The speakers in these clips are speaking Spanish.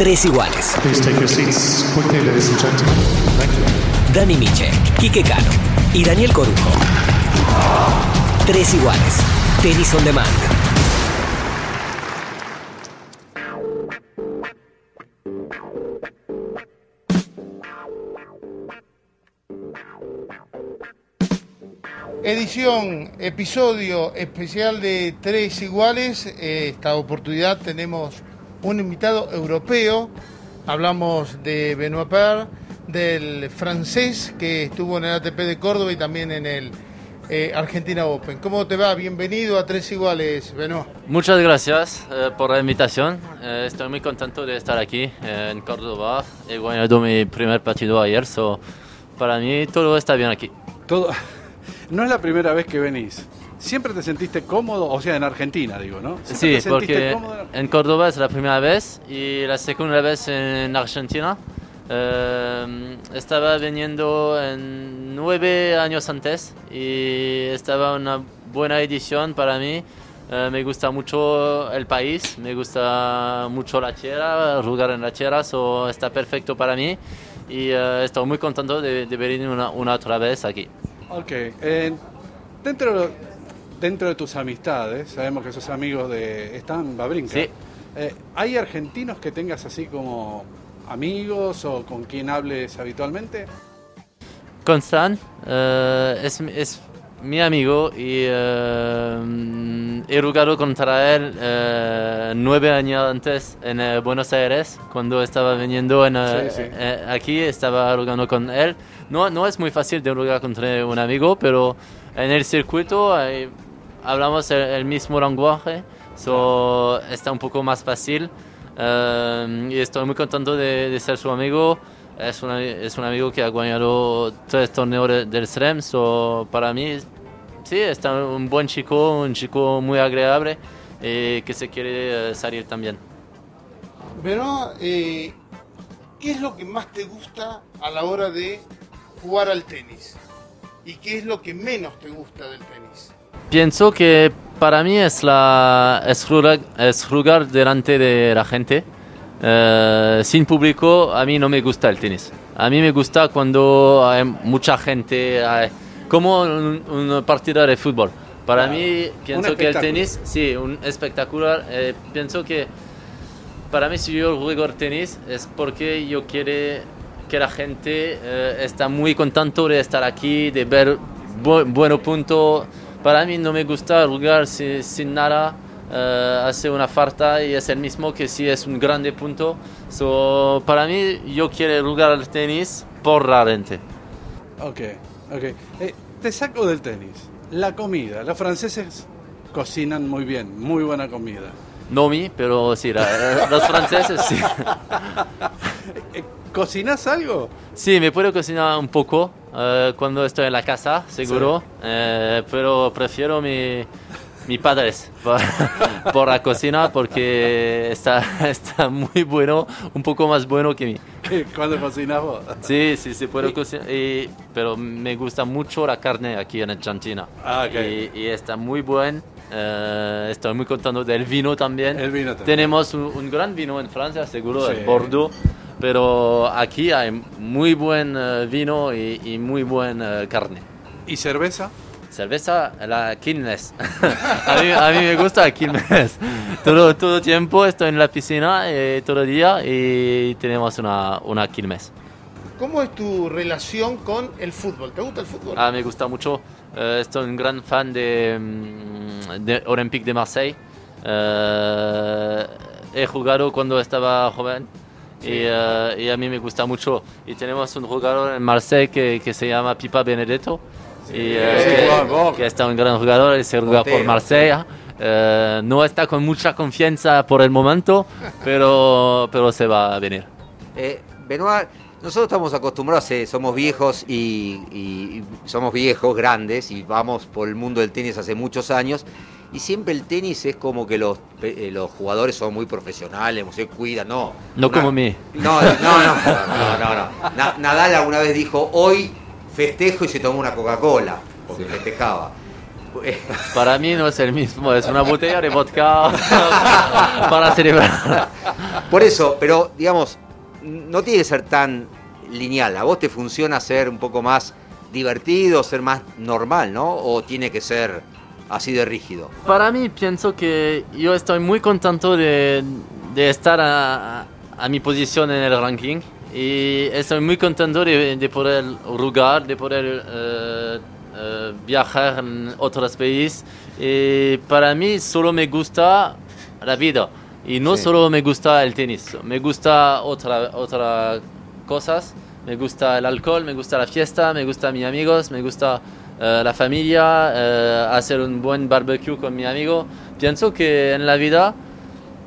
Tres iguales. Please take your seats quickly, ladies and gentlemen. Thank you. Dani Miche, Quique Cano y Daniel Corujo. Tres iguales. Tenis on demand. Edición, episodio especial de Tres Iguales. Eh, Esta oportunidad tenemos un invitado europeo. Hablamos de Benoit Per, del francés que estuvo en el ATP de Córdoba y también en el eh, Argentina Open. ¿Cómo te va? Bienvenido a Tres Iguales, Benoit. Muchas gracias eh, por la invitación. Eh, estoy muy contento de estar aquí eh, en Córdoba. He ganado mi primer partido ayer, so para mí todo está bien aquí. Todo, no es la primera vez que venís. ¿Siempre te sentiste cómodo? O sea, en Argentina, digo, ¿no? ¿Siempre Sí, porque en Córdoba es la primera vez y la segunda vez en Argentina. Eh, estaba viniendo en nueve años antes y estaba una buena edición para mí. Eh, me gusta mucho el país, me gusta mucho la tierra, jugar en la tierra, so está perfecto para mí y eh, estoy muy contento de, de venir una, una otra vez aquí. Ok. dentro, dentro de tus amistades, sabemos que sos amigos de Stan Babrinka. Sí. Eh, ¿Hay argentinos que tengas así como amigos o con quien hables habitualmente? Constant eh, es, es mi amigo y eh, he jugado contra él eh, nueve años antes en Buenos Aires cuando estaba viniendo en, Sí, sí. aquí estaba jugando con él no, no es muy fácil de jugar contra un amigo pero en el circuito eh, hablamos el, el mismo lenguaje so está un poco más fácil eh, y estoy muy contento de, de ser su amigo es, una- es un amigo que ha ganado tres torneos de- del SREM, so para mí sí, está un buen chico, un chico muy agradable y que se quiere eh, salir también. Benoit, eh, ¿qué es lo que más te gusta a la hora de jugar al tenis? ¿Y qué es lo que menos te gusta del tenis? Pienso que para mí es, la, es, jugar, es jugar delante de la gente. Eh, sin público a mí no me gusta el tenis. A mí me gusta cuando hay mucha gente, hay- como un, un partido de fútbol. Para mí pienso que el tenis, sí, un espectacular. eh, pienso que para mí si yo juego al tenis es porque yo quiero que la gente eh, está muy contento de estar aquí, de ver bu buenos puntos. Para mí no me gusta jugar si- sin nada, eh, hace una falta y es el mismo que si es un grande punto. So, para mí yo quiero jugar al tenis por la gente. Ok, ok. Eh, te saco del tenis. La comida. Los franceses cocinan muy bien, muy buena comida. No mi, pero sí, la- los franceses sí. Eh, ¿Cocinas algo? Sí, me puedo cocinar un poco eh, cuando estoy en la casa, seguro, eh, pero prefiero mi, mi padres por, por la cocina porque está, está muy bueno, un poco más bueno que mí. ¿Cuándo cocinas vos? Sí, sí, sí, puedo cocinar, y- pero me gusta mucho la carne aquí en Argentina. Ah, ok. y, y está muy buen. eh, estoy muy contento del vino también. El vino también. Tenemos un, un gran vino en Francia, seguro, Sí. el Bordeaux. Pero aquí hay muy buen eh, vino y, y muy buen eh, carne. ¿Y cerveza? Cerveza, la Quilmes. a, mí, a mí me gusta la Quilmes. Todo, todo tiempo estoy en la piscina eh, todo el día y tenemos una, una Quilmes. ¿Cómo es tu relación con el fútbol? ¿Te gusta el fútbol? Ah, me gusta mucho. Eh, estoy un gran fan de, mm, de Olympique de Marseille. He jugado cuando estaba joven y, eh, y a mí me gusta mucho. Y tenemos un jugador en Marseille que, que se llama Pipa Benedetto. y, eh, Sí, vos. que, que está un gran jugador y se juega por Marsella. Eh, no está con mucha confianza por el momento, pero, pero se va a venir. Eh, Benoit, nosotros estamos acostumbrados, eh, somos viejos y, y- y somos viejos, grandes, y vamos por el mundo del tenis hace muchos años. Y siempre el tenis es como que los, eh, los jugadores son muy profesionales, se cuidan, no. No Una- como mí. No, no, no, no, no, no, no. Na- Nadal alguna vez dijo, hoy festejo y se tomó una Coca-Cola, porque festejaba. Para mí no es el mismo, es una botella de vodka para celebrar. Por eso, pero digamos, no tiene que ser tan lineal. ¿A vos te funciona ser un poco más divertido, ser más normal, ¿no? ¿O tiene que ser así de rígido? Para mí pienso que yo estoy muy contento de, de estar a, a mi posición en el ranking y estoy muy contento de, de poder jugar, de poder eh, eh, viajar en otros países. Y para mí solo me gusta la vida y no Sí. solo me gusta el tenis, me gusta otra otras cosas. Me gusta el alcohol, me gusta la fiesta, me gusta mis amigos, me gusta eh, la familia, eh, hacer un buen barbecue con mi amigo. Pienso que en la vida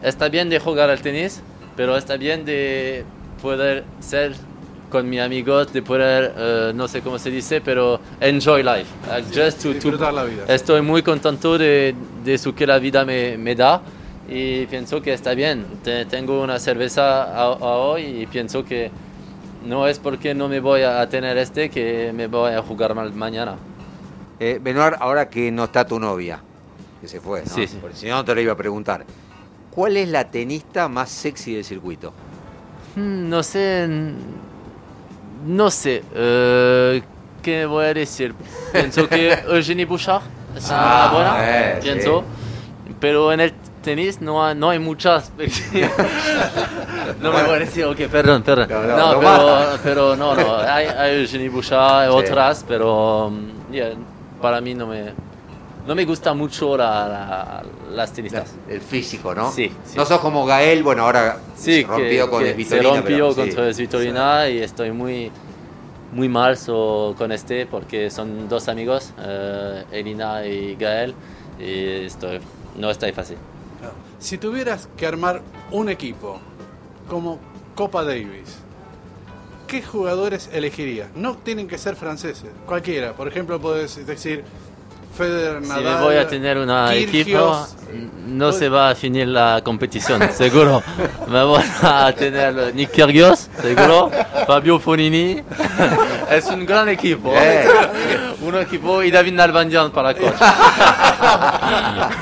está bien de jugar al tenis, pero está bien de poder ser con mis amigos, de poder, eh, no sé cómo se dice, pero enjoy life. Like, just to, to- la vida. Estoy muy contento de, de eso que la vida me, me da y pienso que está bien. Te- tengo una cerveza a, a hoy y pienso que no es porque no me voy a tener este que me voy a jugar mal mañana. Eh, Benoit, ahora que no está tu novia, que se fue, ¿no? Sí, sí. Porque si no te lo iba a preguntar. ¿Cuál es la tenista más sexy del circuito? Hmm, No sé, no sé, eh, ¿qué voy a decir? Pienso que Eugenie Bouchard es una Ah, buena, eh, pienso, pero en el tenis no hay, no hay muchas. no me voy a decir, ok, perdón, perdón. No, No, no, no pero, pero no, no, hay, hay Eugenie Bouchard, Sí. otras, pero mm, yeah, para mí no me, no me gusta mucho la- la- las tenistas. El físico, ¿no? Sí, sí. No sos como Gael, bueno, ahora Sí, se rompió que, con que el Vitorina. se rompió pero sí. contra Svitolina y estoy muy muy mal so- con este porque son dos amigos, eh, Elina y Gael, y estoy, no está fácil. Si tuvieras que armar un equipo como Copa Davis, ¿qué jugadores elegirías? No tienen que ser franceses, cualquiera. Por ejemplo, puedes decir Federer, Si Nadal. me voy a tener un equipo, no se va a finir la competición, seguro. Me voy a tener Nick Kyrgios, seguro, Fabio Fonini. es un gran equipo. Eh. un equipo y David Nalbandian para coach.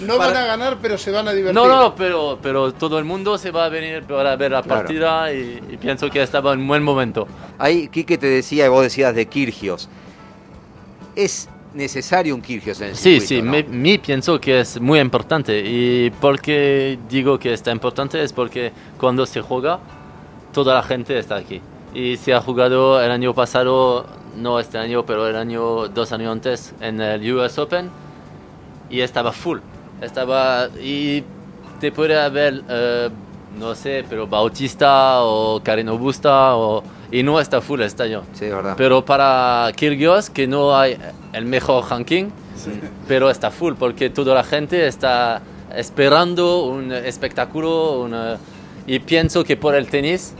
No van a ganar, pero se van a divertir. No, no, pero, pero todo el mundo se va a venir para ver la Claro. partida y, y pienso que estaba en buen momento. Ahí, Quique te decía, y vos decías de Kirgios. ¿Es necesario un Kirgios en el Sí, circuito, sí, no? me, me pienso que es muy importante. Y porque digo que está importante es porque cuando se juega, toda la gente está aquí. Y se ha jugado el año pasado, no este año, pero el año, dos años antes, en el US Open, y estaba full. Estaba, y te puede haber, eh, no sé, pero Bautista o Karino Busta, o, y no está full este año. Sí, verdad. Pero para Kyrgios, que no hay el mejor ranking, pero está full porque toda la gente está esperando un espectáculo una- y pienso que por el tenis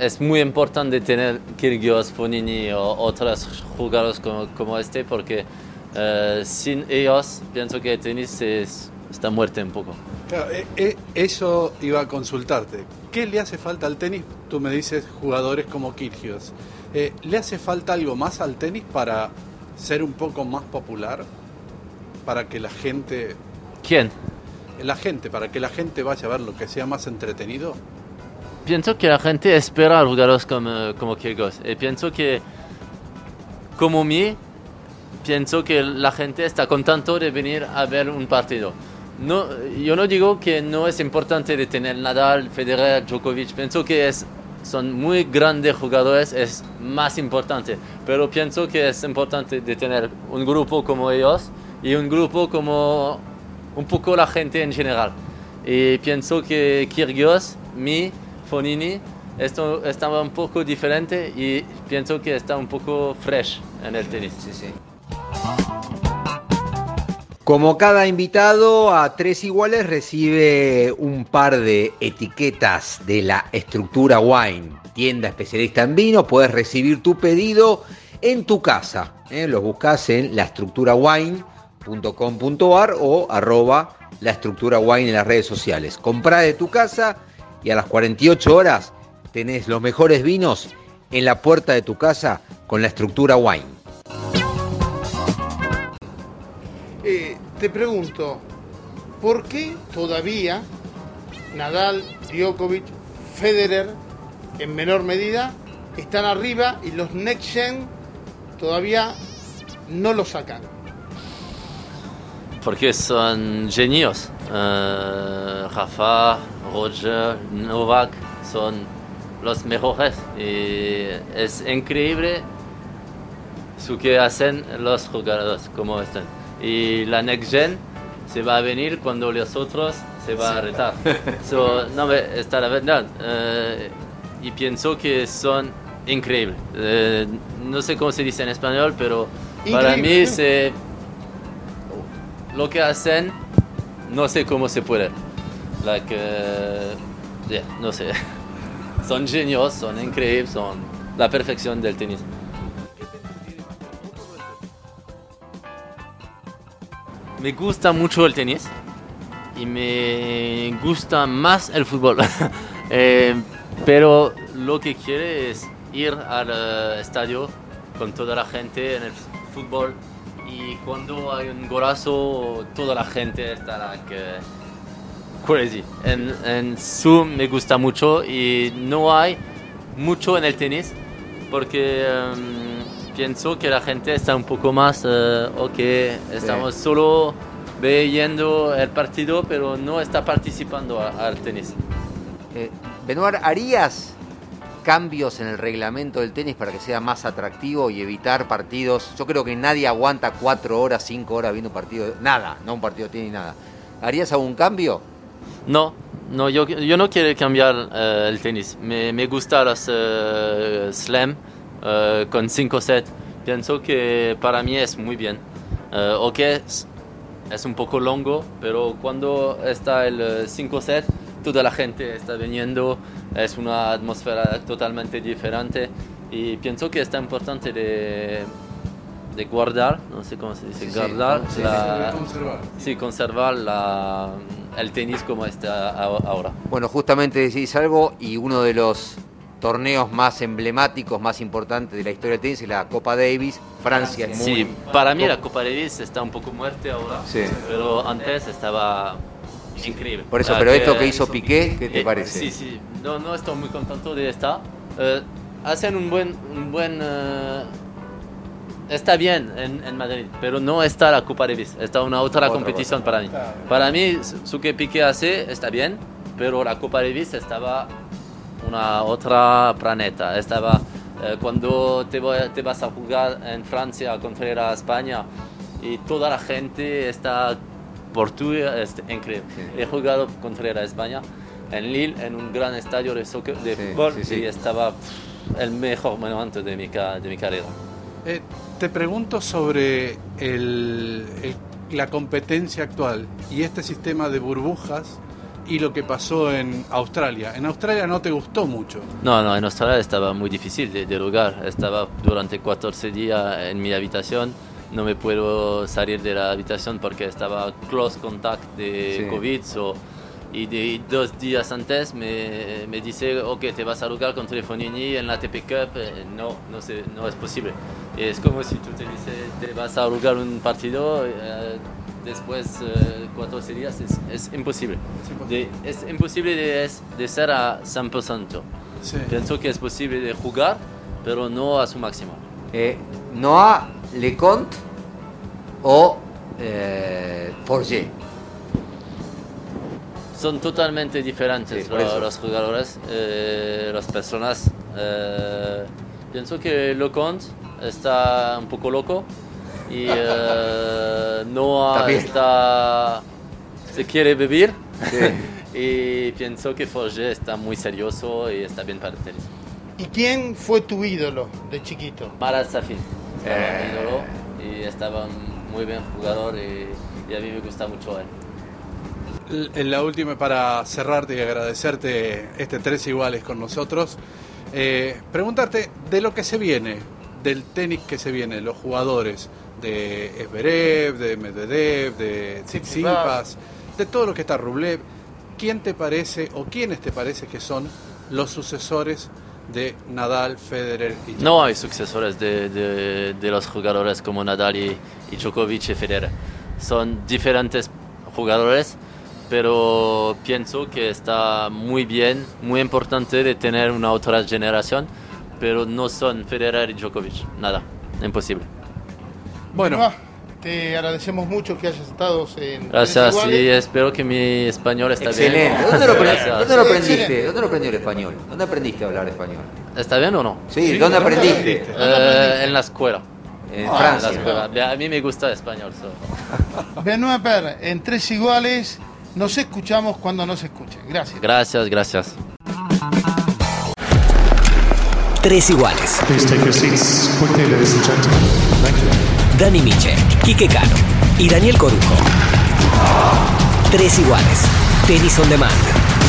es muy importante tener Kyrgios, Fonini o otros jugadores como, como este porque eh, sin ellos pienso que el tenis es- está muerto un poco. Claro, e- e- eso iba a consultarte. ¿Qué le hace falta al tenis? Tú me dices jugadores como Kyrgios. Eh, ¿Le hace falta algo más al tenis para ser un poco más popular? Para que la gente, ¿Quién? la gente, para que la gente vaya a ver lo que sea más entretenido. Pienso que la gente espera a jugadores como, como Kyrgios. Y pienso que, como mí, pienso que la gente está contento de venir a ver un partido. No, yo no digo que no es importante de tener Nadal, Federer, Djokovic. Pienso que es, son muy grandes jugadores, es más importante. Pero pienso que es importante de tener un grupo como ellos y un grupo como un poco la gente en general. Y pienso que Kyrgios, mi, Fonini, esto estaba un poco diferente y pienso que está un poco fresh en el tenis. Sí, sí. Como cada invitado a tres iguales recibe un par de etiquetas de la estructura Wine, tienda especialista en vino, puedes recibir tu pedido en tu casa. ¿eh? Los buscas en laestructurawine.com.ar o arroba la estructura wine en las redes sociales. Comprá de tu casa y a las 48 horas tenés los mejores vinos en la puerta de tu casa con la estructura wine. te pregunto, ¿por qué todavía Nadal, Djokovic, Federer, en menor medida, están arriba y los Next Gen todavía no lo sacan? Porque son genios. Eh, Rafa, Roger, Novak son los mejores. Y es increíble lo que hacen los jugadores como están. Y la Next Gen se va a venir cuando los otros se van a retar. So, no, me- está la verdad. Eh, y pienso que son increíbles. Eh, no sé cómo se dice en español, pero para Increíble. mí se, lo que hacen, no sé cómo se puede. Like, yeah, no sé. Son genios, son increíbles, son la perfección del tenis. Me gusta mucho el tenis y me gusta más el fútbol. Eh, pero lo que quiere es ir al eh, estadio con toda la gente en el fútbol y cuando hay un golazo toda la gente está like, eh, crazy. En, en su me gusta mucho y no hay mucho en el tenis porque em, pienso que la gente está un poco más, eh, ok, estamos solo viendo el partido pero no está participando al tenis. Eh, Benoit, ¿harías cambios en el reglamento del tenis para que sea más atractivo y evitar partidos? Yo creo que nadie aguanta cuatro horas, cinco horas viendo un partido, nada, no un partido de tenis, nada. ¿Harías algún cambio? No, no yo, yo no quiero cambiar eh, el tenis. Me, me gusta los eh, slam eh, con 5 sets. Pienso que para mí es muy bien. Eh, ok, es, es un poco longo, pero cuando está el 5 set, toda la gente está viniendo. Es una atmósfera totalmente diferente. Y pienso que está importante de, de guardar, no sé cómo se dice, Sí, sí, guardar sí, sí, la, conservar. Sí, conservar la, el tenis como está ahora. Bueno, justamente decís algo y uno de los torneos más emblemáticos, más importantes de la historia del tenis es la Copa Davis. Francia es muy... Sí, para mí la Copa Davis está un poco muerte ahora, Sí. pero antes estaba increíble. Por eso, La pero esto que hizo Piqué, ¿qué te Eh, parece? Sí, sí, no, no estoy muy contento de estar. Eh, hacen un buen, un buen eh, está bien en, en Madrid, pero no está la Copa Davis, está una otra, Otra competición para mí. Para mí, su que Piqué hace está bien, pero la Copa Davis estaba una otra planeta. Estaba eh, cuando te, voy- te vas a jugar en Francia contra España y toda la gente está por tu es increíble. He jugado contra España en Lille en un gran estadio de, soccer, de Sí, fútbol sí, sí. y estaba pff, el mejor momento de mi, de mi carrera. Eh, te pregunto sobre el- el- la competencia actual y este sistema de burbujas y lo que pasó en Australia. En Australia no te gustó mucho. No, no, en Australia estaba muy difícil de, de lugar. Estaba durante 14 días en mi habitación. No me puedo salir de la habitación porque estaba close contact de Sí. COVID. so- y de, dos días antes me, me dice, ok, te vas a jugar con Telefonini en la TP Cup. Eh, no, no, sé, no es posible. Es como si tú te dices, te vas a jugar un partido. eh, después eh, 14 días es, es imposible. De- es imposible de, es- de ser a 100%. Sí. Pienso que es posible de jugar, pero no a su máximo. Eh, Noah Leconte o eh, Forger. Son totalmente diferentes Sí, por lo- eso. los jugadores, eh, las personas. Eh, pienso que Lecomte está un poco loco y eh, Noah está, se quiere vivir. Sí. y pienso que Forger está muy serioso y está bien para el tenis. ¿Y quién fue tu ídolo de chiquito? Marat Safin, era Eh. ídolo y estaba un muy buen jugador y, y a mí me gusta mucho él. En la última, para cerrarte y agradecerte este tres iguales con nosotros, eh, preguntarte de lo que se viene, del tenis que se viene, los jugadores de Esberev, de Medvedev, de Tsitsipas, de todo lo que está Rublev, ¿quién te parece o quiénes te parece que son los sucesores de Nadal, Federer y Djokovic? No hay sucesores de, de- de los jugadores como Nadal y, y Djokovic y Federer. son diferentes jugadores, pero pienso que está muy bien, muy importante de tener una otra generación, pero no son Federer y Djokovic, nada, imposible. Bueno, te agradecemos mucho que hayas estado en Tres Gracias Iguales. y espero que mi español está bien. Excelente. ¿Dónde lo, dónde lo Sí, aprendiste? ¿Dónde lo aprendió el español? ¿Dónde aprendiste a hablar español? ¿Está bien o no? Sí, Sí, ¿dónde ¿dónde aprendiste? Eh, en la escuela. En En la Francia. escuela. A mí me gusta español. so. Benoit Per, en Tres Iguales, nos escuchamos cuando nos escuchen. Gracias. Gracias, gracias. Tres iguales. Please take your seats quickly, ladies and gentlemen. Thank you. Dani Miche, Quique Cano y Daniel Corujo. Tres iguales. Tenis on demand.